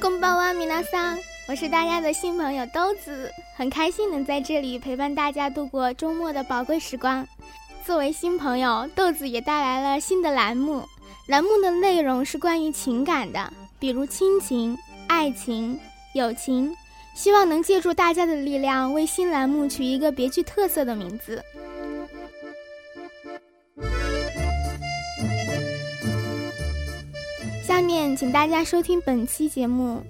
公包哇米娜桑，我是大家的新朋友豆子，很开心能在这里陪伴大家度过周末的宝贵时光。作为新朋友，豆子也带来了新的栏目，栏目的内容是关于情感的，比如亲情、爱情、友情，希望能借助大家的力量，为新栏目取一个别具特色的名字。请大家收听本期节目，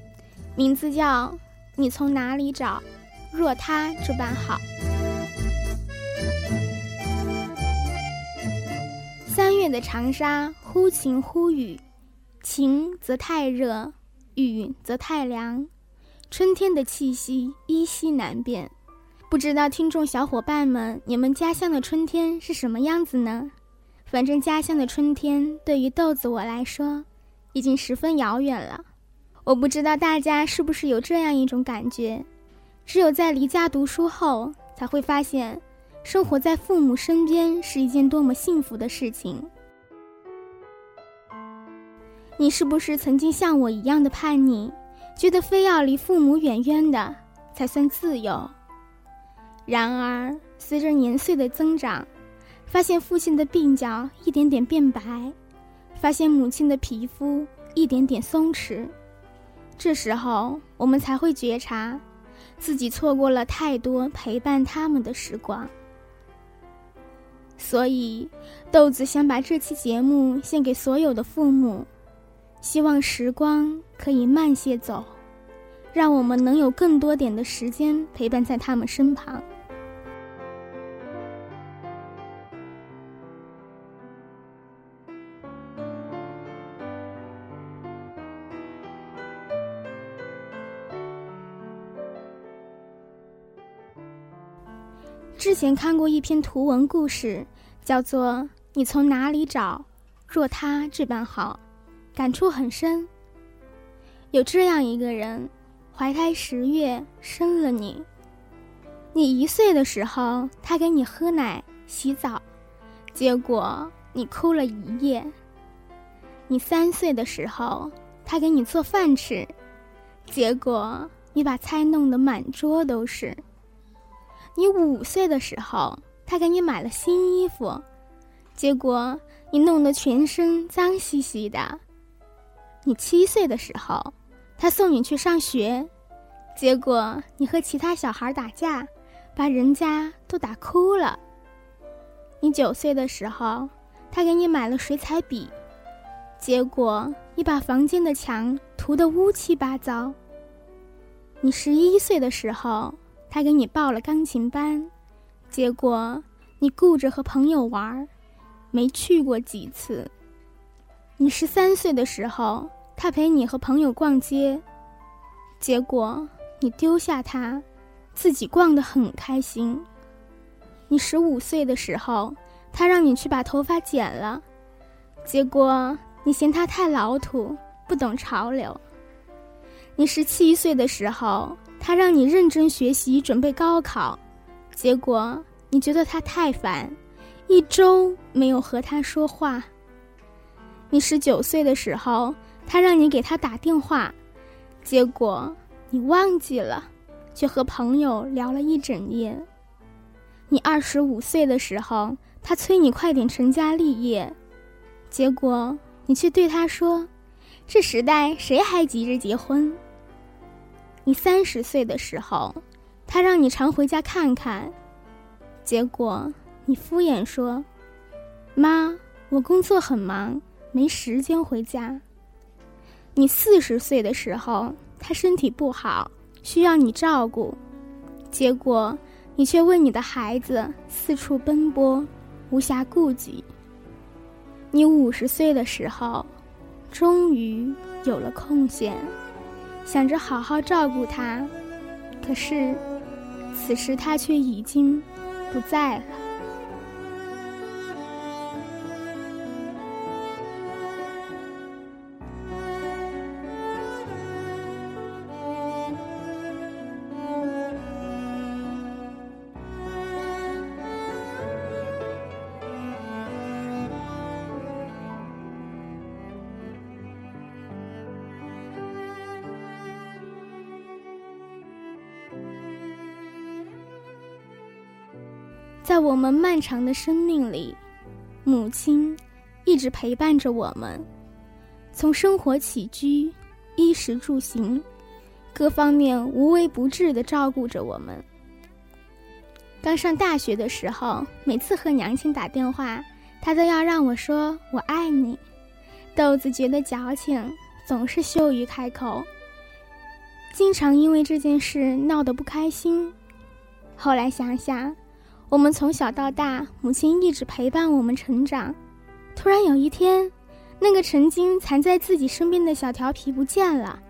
名字叫《你从哪里找若他这般好》。三月的长沙忽晴忽雨，晴则太热，雨则太凉，春天的气息依稀难辨。不知道听众小伙伴们，你们家乡的春天是什么样子呢？反正家乡的春天对于豆子我来说。已经十分遥远了，我不知道大家是不是有这样一种感觉：只有在离家读书后，才会发现，生活在父母身边是一件多么幸福的事情。你是不是曾经像我一样的叛逆，觉得非要离父母远远的才算自由？然而，随着年岁的增长，发现父亲的鬓角一点点变白。发现母亲的皮肤一点点松弛，这时候我们才会觉察，自己错过了太多陪伴他们的时光。所以，豆子想把这期节目献给所有的父母，希望时光可以慢些走，让我们能有更多点的时间陪伴在他们身旁。前看过一篇图文故事，叫做《你从哪里找若他这般好》，感触很深。有这样一个人，怀胎十月生了你，你一岁的时候，他给你喝奶、洗澡，结果你哭了一夜；你三岁的时候，他给你做饭吃，结果你把菜弄得满桌都是。你五岁的时候，他给你买了新衣服，结果你弄得全身脏兮兮的。你七岁的时候，他送你去上学，结果你和其他小孩打架，把人家都打哭了。你九岁的时候，他给你买了水彩笔，结果你把房间的墙涂得乌七八糟。你十一岁的时候。他给你报了钢琴班，结果你顾着和朋友玩，没去过几次。你十三岁的时候，他陪你和朋友逛街，结果你丢下他，自己逛得很开心。你十五岁的时候，他让你去把头发剪了，结果你嫌他太老土，不懂潮流。你十七岁的时候。他让你认真学习，准备高考，结果你觉得他太烦，一周没有和他说话。你十九岁的时候，他让你给他打电话，结果你忘记了，却和朋友聊了一整夜。你二十五岁的时候，他催你快点成家立业，结果你却对他说：“这时代谁还急着结婚？”你三十岁的时候，他让你常回家看看，结果你敷衍说：“妈，我工作很忙，没时间回家。”你四十岁的时候，他身体不好，需要你照顾，结果你却为你的孩子四处奔波，无暇顾及。你五十岁的时候，终于有了空闲。想着好好照顾他，可是，此时他却已经不在了。在我们漫长的生命里，母亲一直陪伴着我们，从生活起居、衣食住行各方面无微不至的照顾着我们。刚上大学的时候，每次和娘亲打电话，她都要让我说“我爱你”。豆子觉得矫情，总是羞于开口，经常因为这件事闹得不开心。后来想想，我们从小到大，母亲一直陪伴我们成长。突然有一天，那个曾经藏在自己身边的小调皮不见了，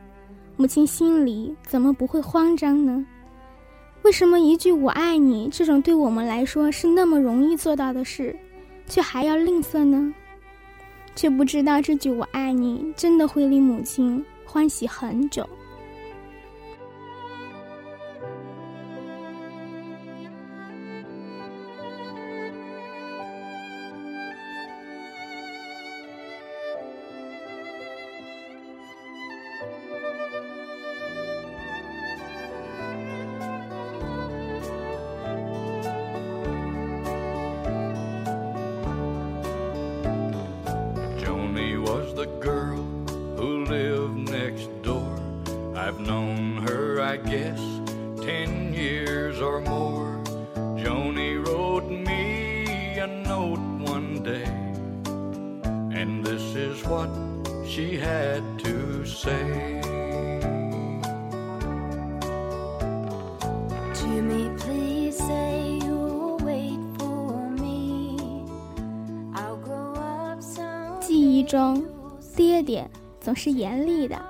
母亲心里怎么不会慌张呢？为什么一句“我爱你”这种对我们来说是那么容易做到的事，却还要吝啬呢？却不知道这句“我爱你”真的会令母亲欢喜很久。the girl who lived next door. I've known her, I guess, ten years or more. Joni wrote me a note one day, and this is what she had to say. Jimmy, please say you'll wait for me. I'll grow up someday. 爹爹总是严厉的。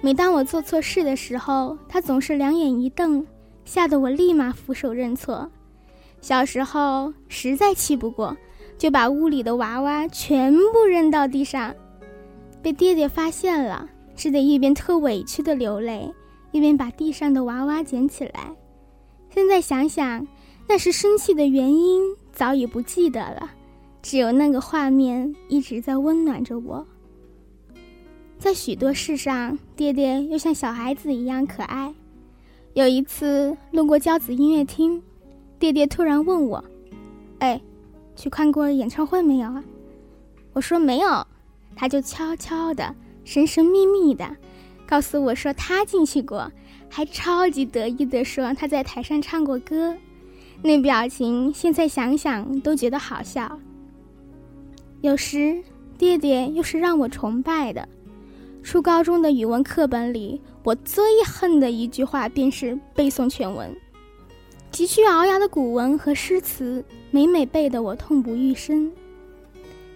每当我做错事的时候，他总是两眼一瞪，吓得我立马俯首认错。小时候实在气不过，就把屋里的娃娃全部扔到地上，被爹爹发现了，只得一边特委屈的流泪，一边把地上的娃娃捡起来。现在想想，那时生气的原因早已不记得了。只有那个画面一直在温暖着我。在许多事上，爹爹又像小孩子一样可爱。有一次路过交子音乐厅，爹爹突然问我：“哎，去看过演唱会没有啊？”我说：“没有。”他就悄悄的、神神秘秘的告诉我说他进去过，还超级得意的说他在台上唱过歌，那表情现在想想都觉得好笑。有时，爹爹又是让我崇拜的。初高中的语文课本里，我最恨的一句话便是背诵全文。急需熬牙的古文和诗词，每每背得我痛不欲生。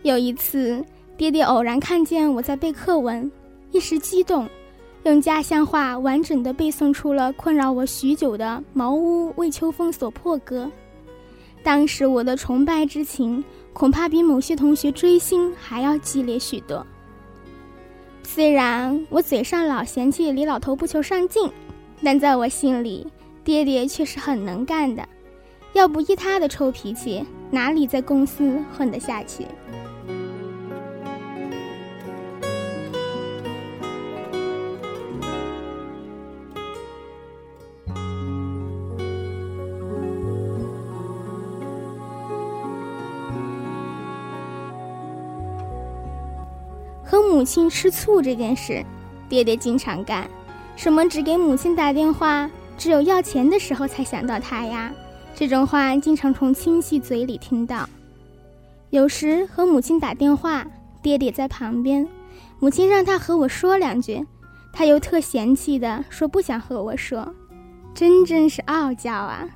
有一次，爹爹偶然看见我在背课文，一时激动，用家乡话完整的背诵出了困扰我许久的《茅屋为秋风所破》歌。当时我的崇拜之情。恐怕比某些同学追星还要激烈许多。虽然我嘴上老嫌弃李老头不求上进，但在我心里，爹爹却是很能干的。要不依他的臭脾气，哪里在公司混得下去？和母亲吃醋这件事，爹爹经常干。什么只给母亲打电话，只有要钱的时候才想到她呀？这种话经常从亲戚嘴里听到。有时和母亲打电话，爹爹在旁边，母亲让他和我说两句，他又特嫌弃的说不想和我说，真真是傲娇啊。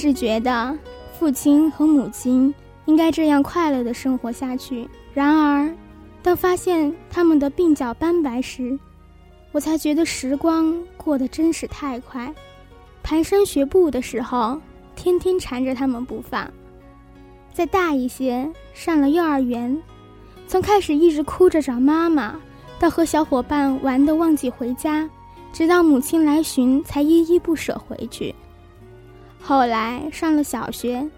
是觉得父亲和母亲应该这样快乐的生活下去。然而，当发现他们的鬓角斑白时，我才觉得时光过得真是太快。蹒跚学步的时候，天天缠着他们不放。再大一些，上了幼儿园，从开始一直哭着找妈妈，到和小伙伴玩的忘记回家，直到母亲来寻才依依不舍回去。后来上了小学，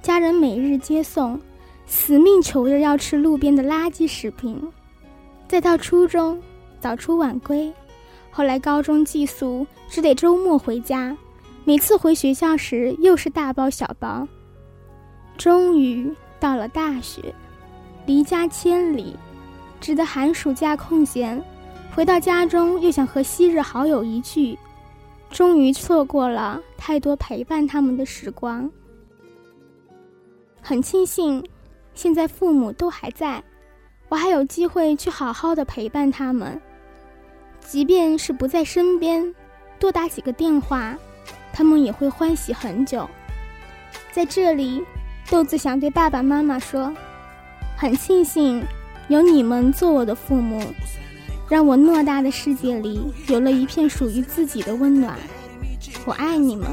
家人每日接送，死命求着要吃路边的垃圾食品。再到初中，早出晚归，后来高中寄宿，只得周末回家。每次回学校时，又是大包小包。终于到了大学，离家千里，只得寒暑假空闲，回到家中又想和昔日好友一聚，终于错过了太多陪伴他们的时光。很庆幸，现在父母都还在，我还有机会去好好的陪伴他们。即便是不在身边，多打几个电话，他们也会欢喜很久。在这里。豆子想对爸爸妈妈说：“很庆幸有你们做我的父母，让我偌大的世界里有了一片属于自己的温暖。我爱你们。”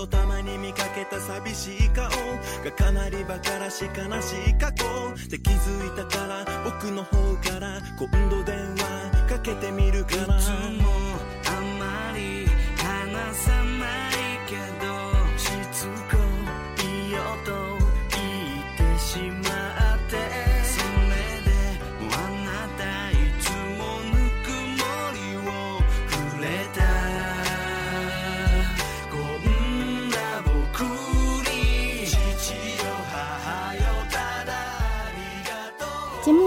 ただけどたまに見かけた寂しい顔がかなりバカらしい悲しい過去で気づいたから僕の方から今度電話かけてみるからいつもあまり話さない。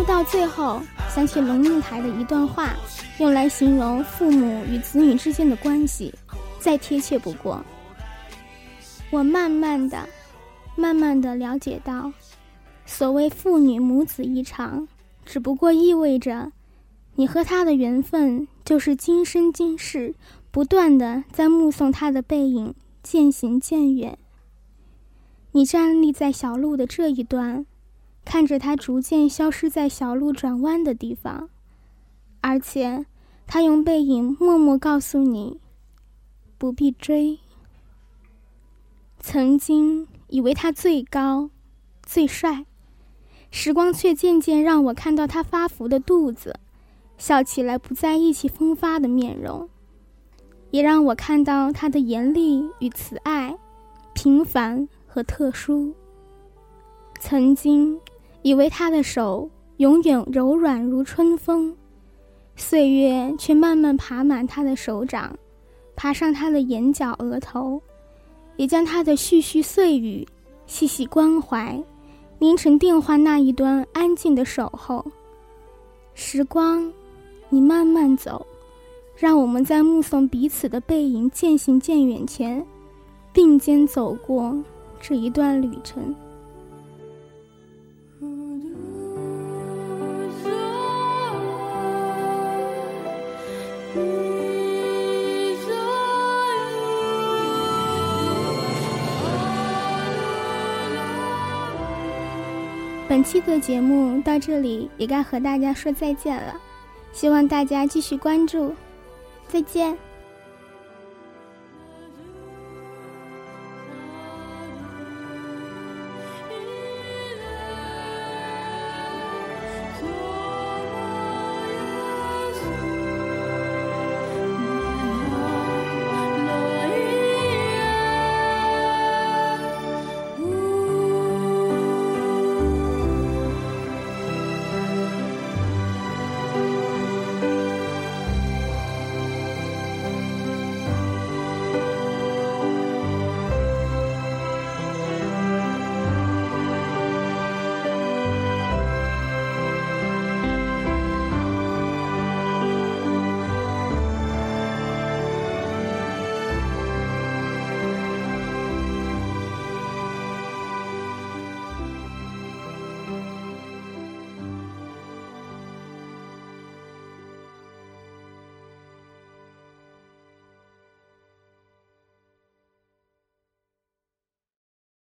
到最后，想起龙应台的一段话，用来形容父母与子女之间的关系，再贴切不过。我慢慢的、慢慢的了解到，所谓父女母子一场，只不过意味着，你和他的缘分就是今生今世，不断的在目送他的背影渐行渐远。你站立在小路的这一端。看着他逐渐消失在小路转弯的地方，而且，他用背影默默告诉你，不必追。曾经以为他最高、最帅，时光却渐渐让我看到他发福的肚子，笑起来不再意气风发的面容，也让我看到他的严厉与慈爱，平凡和特殊。曾经。以为他的手永远柔软如春风，岁月却慢慢爬满他的手掌，爬上他的眼角、额头，也将他的絮絮碎语、细细关怀，凝成电话那一端安静的守候。时光，你慢慢走，让我们在目送彼此的背影渐行渐远前，并肩走过这一段旅程。期的节目到这里也该和大家说再见了，希望大家继续关注，再见。